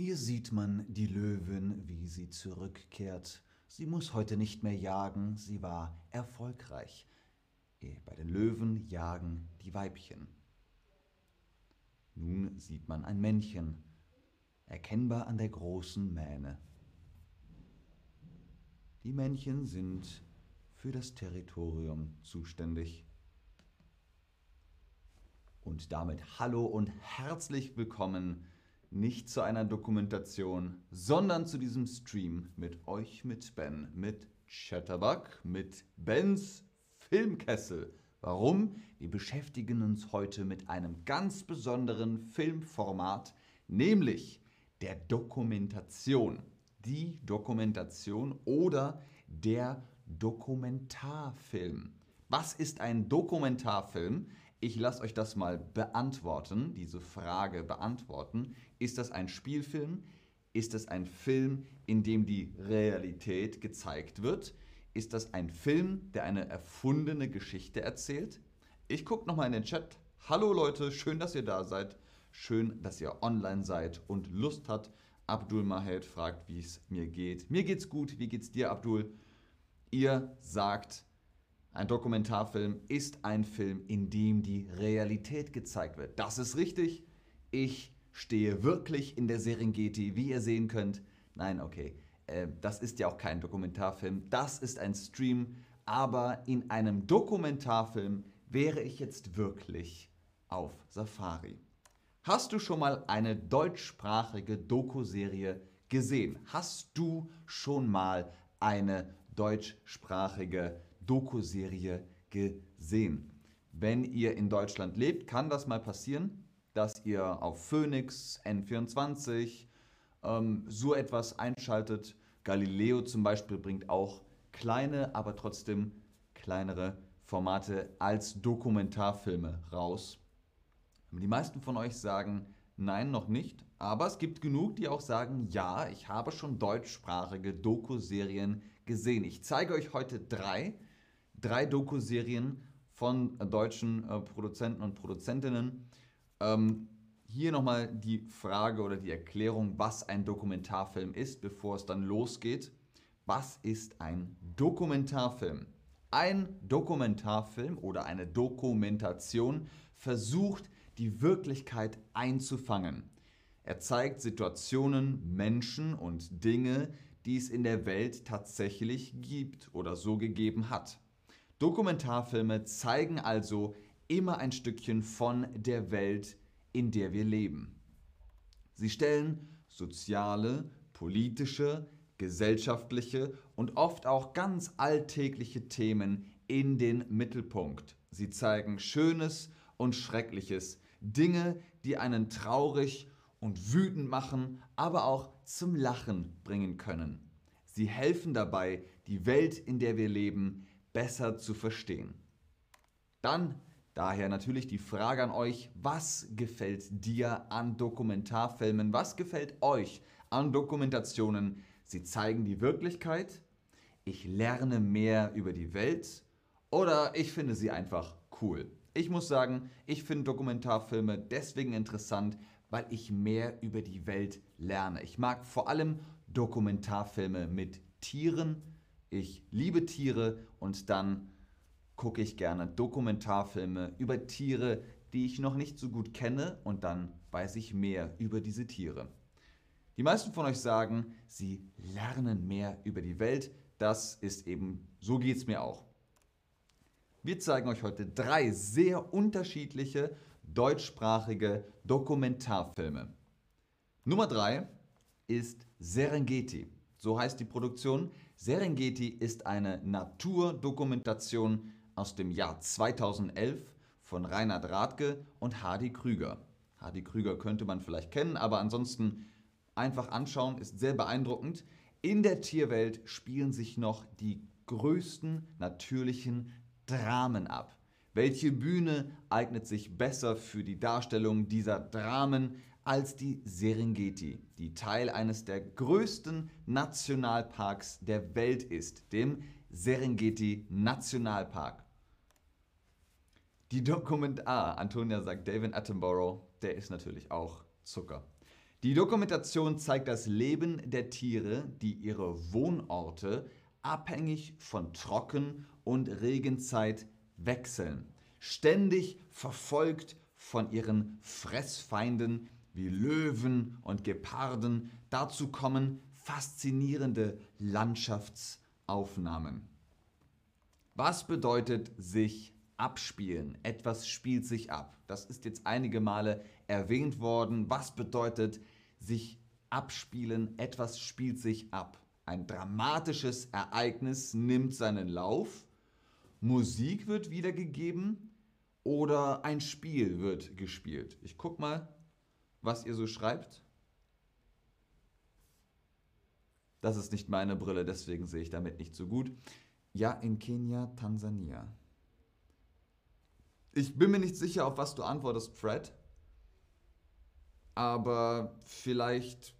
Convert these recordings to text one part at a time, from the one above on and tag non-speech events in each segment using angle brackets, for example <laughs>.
Hier sieht man die Löwin, wie sie zurückkehrt. Sie muss heute nicht mehr jagen, sie war erfolgreich. Eh, bei den Löwen jagen die Weibchen. Nun sieht man ein Männchen, erkennbar an der großen Mähne. Die Männchen sind für das Territorium zuständig. Und damit hallo und herzlich willkommen nicht zu einer Dokumentation, sondern zu diesem Stream mit euch, mit Ben, mit Chatterbug, mit Bens Filmkessel. Warum? Wir beschäftigen uns heute mit einem ganz besonderen Filmformat, nämlich der Dokumentation. Die Dokumentation oder der Dokumentarfilm. Was ist ein Dokumentarfilm? Ich lasse euch das mal beantworten, diese Frage beantworten. Ist das ein Spielfilm? Ist das ein Film, in dem die Realität gezeigt wird? Ist das ein Film, der eine erfundene Geschichte erzählt? Ich gucke nochmal in den Chat. Hallo Leute, schön, dass ihr da seid. Schön, dass ihr online seid und Lust habt. Abdul Mahed fragt, wie es mir geht. Mir geht's gut. Wie geht's dir, Abdul? Ihr sagt, ein Dokumentarfilm ist ein Film, in dem die Realität gezeigt wird. Das ist richtig. Ich stehe wirklich in der Serengeti, wie ihr sehen könnt. Nein, okay. Äh, das ist ja auch kein Dokumentarfilm. Das ist ein Stream. Aber in einem Dokumentarfilm wäre ich jetzt wirklich auf Safari. Hast du schon mal eine deutschsprachige Doku-Serie gesehen? Hast du schon mal eine deutschsprachige Doku-Serie gesehen. Wenn ihr in Deutschland lebt, kann das mal passieren, dass ihr auf Phoenix, N24 ähm, so etwas einschaltet. Galileo zum Beispiel bringt auch kleine, aber trotzdem kleinere Formate als Dokumentarfilme raus. Die meisten von euch sagen, nein, noch nicht. Aber es gibt genug, die auch sagen, ja, ich habe schon deutschsprachige Doku-Serien gesehen. Ich zeige euch heute drei, drei Doku-Serien von deutschen äh, Produzenten und Produzentinnen. Ähm, hier nochmal die Frage oder die Erklärung, was ein Dokumentarfilm ist, bevor es dann losgeht. Was ist ein Dokumentarfilm? Ein Dokumentarfilm oder eine Dokumentation versucht, die Wirklichkeit einzufangen. Er zeigt Situationen, Menschen und Dinge, die es in der Welt tatsächlich gibt oder so gegeben hat. Dokumentarfilme zeigen also immer ein Stückchen von der Welt, in der wir leben. Sie stellen soziale, politische, gesellschaftliche und oft auch ganz alltägliche Themen in den Mittelpunkt. Sie zeigen Schönes und Schreckliches, Dinge, die einen traurig und wütend machen, aber auch zum Lachen bringen können. Sie helfen dabei, die Welt, in der wir leben, besser zu verstehen. Dann daher natürlich die Frage an euch, was gefällt dir an Dokumentarfilmen? Was gefällt euch an Dokumentationen? Sie zeigen die Wirklichkeit, ich lerne mehr über die Welt oder ich finde sie einfach cool. Ich muss sagen, ich finde Dokumentarfilme deswegen interessant, weil ich mehr über die Welt lerne. Ich mag vor allem Dokumentarfilme mit Tieren. Ich liebe Tiere und dann gucke ich gerne Dokumentarfilme über Tiere, die ich noch nicht so gut kenne und dann weiß ich mehr über diese Tiere. Die meisten von euch sagen, sie lernen mehr über die Welt. Das ist eben, so geht es mir auch. Wir zeigen euch heute drei sehr unterschiedliche deutschsprachige Dokumentarfilme. Nummer 3 ist Serengeti. So heißt die Produktion. Serengeti ist eine Naturdokumentation aus dem Jahr 2011 von Reinhard Rathke und Hardy Krüger. Hardy Krüger könnte man vielleicht kennen, aber ansonsten einfach anschauen, ist sehr beeindruckend. In der Tierwelt spielen sich noch die größten natürlichen Dramen ab. Welche Bühne eignet sich besser für die Darstellung dieser Dramen als die Serengeti, die Teil eines der größten Nationalparks der Welt ist, dem Serengeti Nationalpark. Die Dokumentar, Antonia sagt David Attenborough, der ist natürlich auch Zucker. Die Dokumentation zeigt das Leben der Tiere, die ihre Wohnorte abhängig von Trocken- und Regenzeit wechseln. Ständig verfolgt von ihren Fressfeinden wie Löwen und Geparden. Dazu kommen faszinierende Landschaftsaufnahmen. Was bedeutet sich abspielen? Etwas spielt sich ab. Das ist jetzt einige Male erwähnt worden. Was bedeutet sich abspielen? Etwas spielt sich ab. Ein dramatisches Ereignis nimmt seinen Lauf. Musik wird wiedergegeben oder ein Spiel wird gespielt. Ich guck mal, was ihr so schreibt. Das ist nicht meine Brille, deswegen sehe ich damit nicht so gut. Ja, in Kenia, Tansania. Ich bin mir nicht sicher, auf was du antwortest, Fred. Aber vielleicht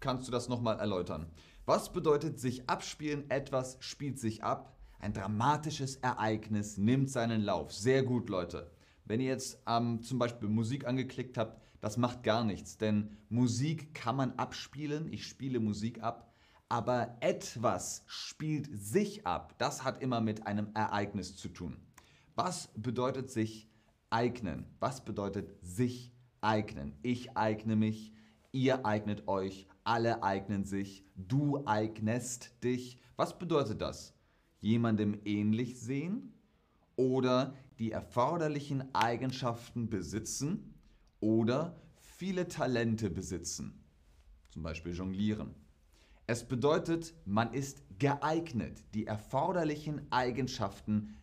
kannst du das nochmal erläutern. Was bedeutet sich abspielen? Etwas spielt sich ab. Ein dramatisches Ereignis nimmt seinen Lauf. Sehr gut, Leute. Wenn ihr jetzt ähm, zum Beispiel Musik angeklickt habt, das macht gar nichts, denn Musik kann man abspielen. Ich spiele Musik ab. Aber etwas spielt sich ab. Das hat immer mit einem Ereignis zu tun. Was bedeutet sich eignen? Was bedeutet sich eignen? Ich eigne mich, ihr eignet euch, alle eignen sich, du eignest dich. Was bedeutet das? Jemandem ähnlich sehen oder die erforderlichen Eigenschaften besitzen oder viele Talente besitzen, zum Beispiel jonglieren. Es bedeutet, man ist geeignet, die erforderlichen Eigenschaften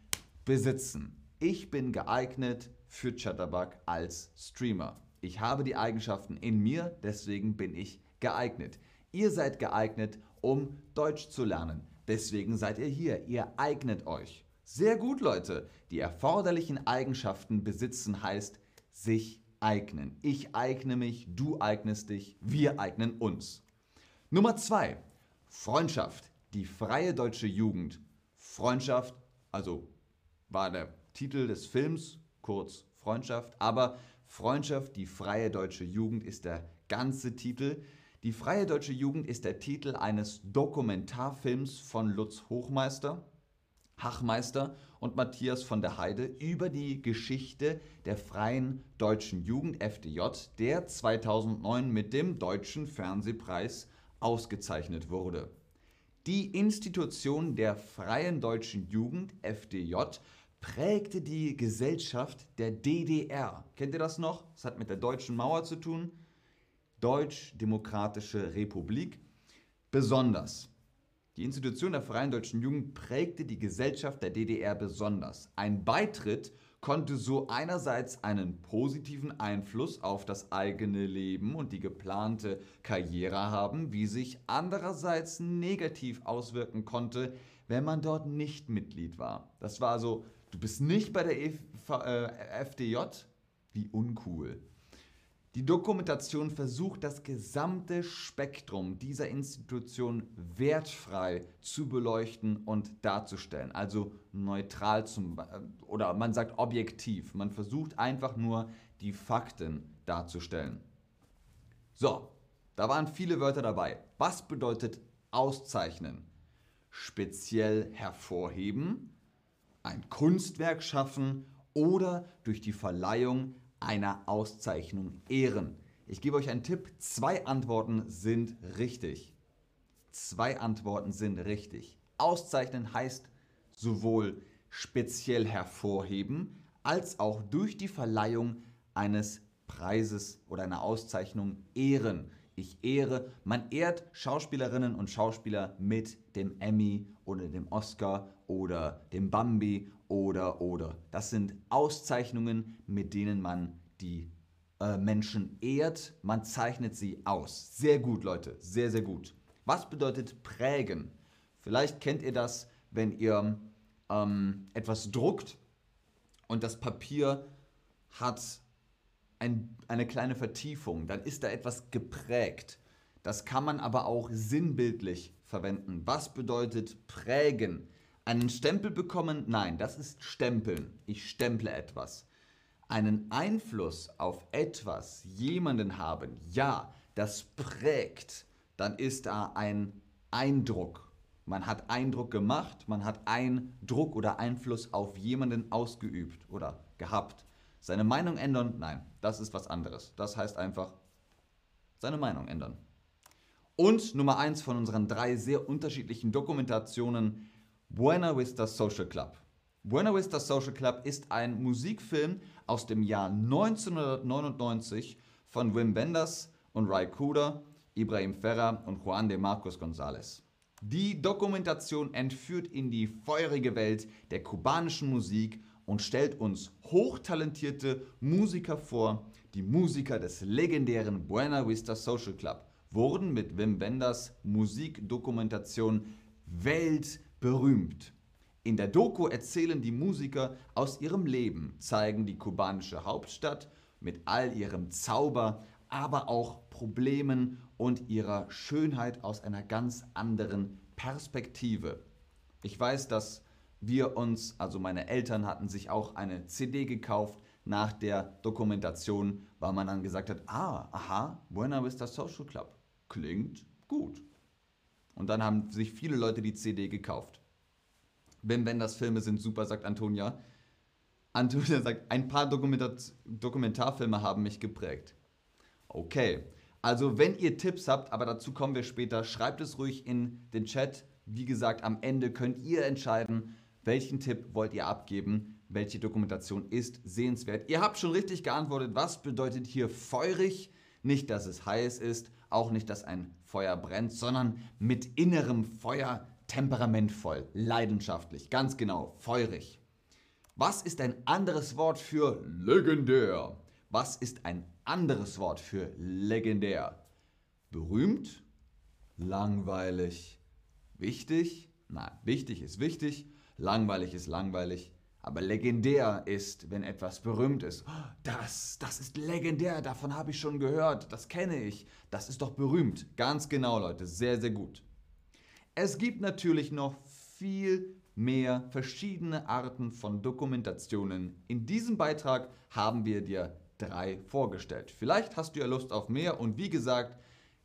besitzen. Ich bin geeignet für Chatterbug als Streamer. Ich habe die Eigenschaften in mir, deswegen bin ich geeignet. Ihr seid geeignet, um Deutsch zu lernen. Deswegen seid ihr hier. Ihr eignet euch. Sehr gut, Leute. Die erforderlichen Eigenschaften besitzen heißt sich eignen. Ich eigne mich, du eignest dich, wir eignen uns. Nummer zwei, Freundschaft. Die freie deutsche Jugend. Freundschaft, also war der Titel des Films, kurz Freundschaft, aber Freundschaft, die freie deutsche Jugend ist der ganze Titel. Die freie deutsche Jugend ist der Titel eines Dokumentarfilms von Lutz Hochmeister, Hachmeister und Matthias von der Heide über die Geschichte der freien deutschen Jugend FDJ, der 2009 mit dem Deutschen Fernsehpreis ausgezeichnet wurde. Die Institution der freien deutschen Jugend FDJ prägte die Gesellschaft der DDR. Kennt ihr das noch? Das hat mit der deutschen Mauer zu tun. Deutsch-Demokratische Republik. Besonders. Die Institution der Freien Deutschen Jugend prägte die Gesellschaft der DDR besonders. Ein Beitritt konnte so einerseits einen positiven Einfluss auf das eigene Leben und die geplante Karriere haben, wie sich andererseits negativ auswirken konnte, wenn man dort nicht Mitglied war. Das war also Du bist nicht bei der e FDJ? Wie uncool. Die Dokumentation versucht, das gesamte Spektrum dieser Institution wertfrei zu beleuchten und darzustellen. Also neutral zum, oder man sagt objektiv. Man versucht einfach nur die Fakten darzustellen. So, da waren viele Wörter dabei. Was bedeutet auszeichnen? Speziell hervorheben, ein Kunstwerk schaffen oder durch die Verleihung einer Auszeichnung ehren. Ich gebe euch einen Tipp, zwei Antworten sind richtig. Zwei Antworten sind richtig. Auszeichnen heißt sowohl speziell hervorheben als auch durch die Verleihung eines Preises oder einer Auszeichnung ehren. Ich ehre, man ehrt Schauspielerinnen und Schauspieler mit dem Emmy oder dem Oscar oder dem Bambi oder oder. Das sind Auszeichnungen, mit denen man die äh, Menschen ehrt. Man zeichnet sie aus. Sehr gut, Leute, sehr, sehr gut. Was bedeutet prägen? Vielleicht kennt ihr das, wenn ihr ähm, etwas druckt und das Papier hat ein, eine kleine Vertiefung, dann ist da etwas geprägt. Das kann man aber auch sinnbildlich verwenden. Was bedeutet prägen? Einen Stempel bekommen? Nein, das ist stempeln. Ich stemple etwas. einen Einfluss auf etwas, jemanden haben, ja, das prägt, dann ist da ein Eindruck. Man hat Eindruck gemacht, man hat Eindruck oder Einfluss auf jemanden ausgeübt oder gehabt. Seine Meinung ändern? Nein, das ist was anderes. Das heißt einfach seine Meinung ändern. Und Nummer eins von unseren drei sehr unterschiedlichen Dokumentationen, Buena Vista Social Club. Buena Vista Social Club ist ein Musikfilm aus dem Jahr 1999 von Wim Wenders und Ray Kuder, Ibrahim Ferrer und Juan de Marcos González. Die Dokumentation entführt in die feurige Welt der kubanischen Musik und stellt uns hochtalentierte Musiker vor. Die Musiker des legendären Buena Vista Social Club wurden mit Wim Wenders Musikdokumentation weltberühmt. In der Doku erzählen die Musiker aus ihrem Leben, zeigen die kubanische Hauptstadt mit all ihrem Zauber, aber auch Problemen und ihrer Schönheit aus einer ganz anderen Perspektive. Ich weiß, dass wir uns, also meine Eltern hatten sich auch eine CD gekauft nach der Dokumentation, weil man dann gesagt hat, ah, aha, Buena Vista Social Club, klingt gut. Und dann haben sich viele Leute die CD gekauft. Wim Wenders Filme sind super, sagt Antonia. Antonia sagt, ein paar Dokumentar Dokumentarfilme haben mich geprägt. Okay, also wenn ihr Tipps habt, aber dazu kommen wir später, schreibt es ruhig in den Chat. Wie gesagt, am Ende könnt ihr entscheiden, welchen Tipp wollt ihr abgeben, welche Dokumentation ist sehenswert. Ihr habt schon richtig geantwortet, was bedeutet hier feurig? Nicht, dass es heiß ist, auch nicht, dass ein Feuer brennt, sondern mit innerem Feuer temperamentvoll, leidenschaftlich, ganz genau, feurig. Was ist ein anderes Wort für legendär? Was ist ein anderes Wort für legendär? Berühmt? Langweilig? Wichtig? Nein, wichtig ist wichtig, langweilig ist langweilig. Aber legendär ist, wenn etwas berühmt ist. Das, das ist legendär, davon habe ich schon gehört, das kenne ich. Das ist doch berühmt. Ganz genau, Leute, sehr, sehr gut. Es gibt natürlich noch viel mehr verschiedene Arten von Dokumentationen. In diesem Beitrag haben wir dir drei vorgestellt. Vielleicht hast du ja Lust auf mehr und wie gesagt,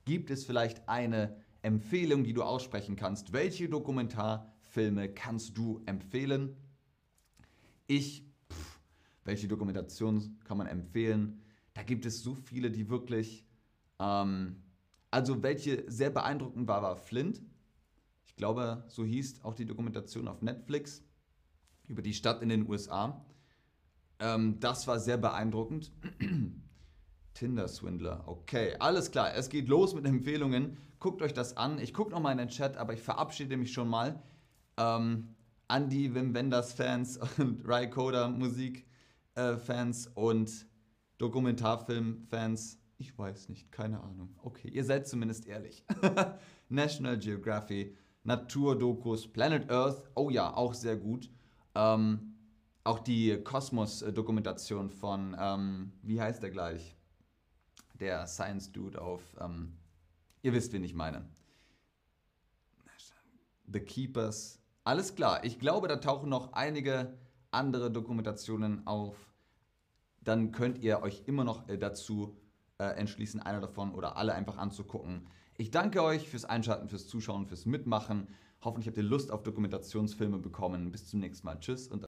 gibt es vielleicht eine Empfehlung, die du aussprechen kannst. Welche Dokumentarfilme kannst du empfehlen? Ich, pff, welche Dokumentation kann man empfehlen? Da gibt es so viele, die wirklich, ähm, also welche sehr beeindruckend war, war Flint glaube, so hieß auch die Dokumentation auf Netflix über die Stadt in den USA. Ähm, das war sehr beeindruckend. <clears throat> Tinder-Swindler, okay, alles klar. Es geht los mit Empfehlungen. Guckt euch das an. Ich gucke nochmal in den Chat, aber ich verabschiede mich schon mal. Ähm, an die Wim Wenders-Fans <laughs> und Ry Coda Musik-Fans äh, und Dokumentarfilm-Fans. Ich weiß nicht, keine Ahnung. Okay, ihr seid zumindest ehrlich. <laughs> National Geography Naturdokus, Planet Earth, oh ja, auch sehr gut. Ähm, auch die Kosmos-Dokumentation von, ähm, wie heißt der gleich? Der Science-Dude auf, ähm, ihr wisst, wen ich meine. The Keepers. Alles klar, ich glaube, da tauchen noch einige andere Dokumentationen auf. Dann könnt ihr euch immer noch äh, dazu äh, entschließen, einer davon oder alle einfach anzugucken. Ich danke euch fürs Einschalten, fürs Zuschauen, fürs Mitmachen. Hoffentlich habt ihr Lust auf Dokumentationsfilme bekommen. Bis zum nächsten Mal. Tschüss und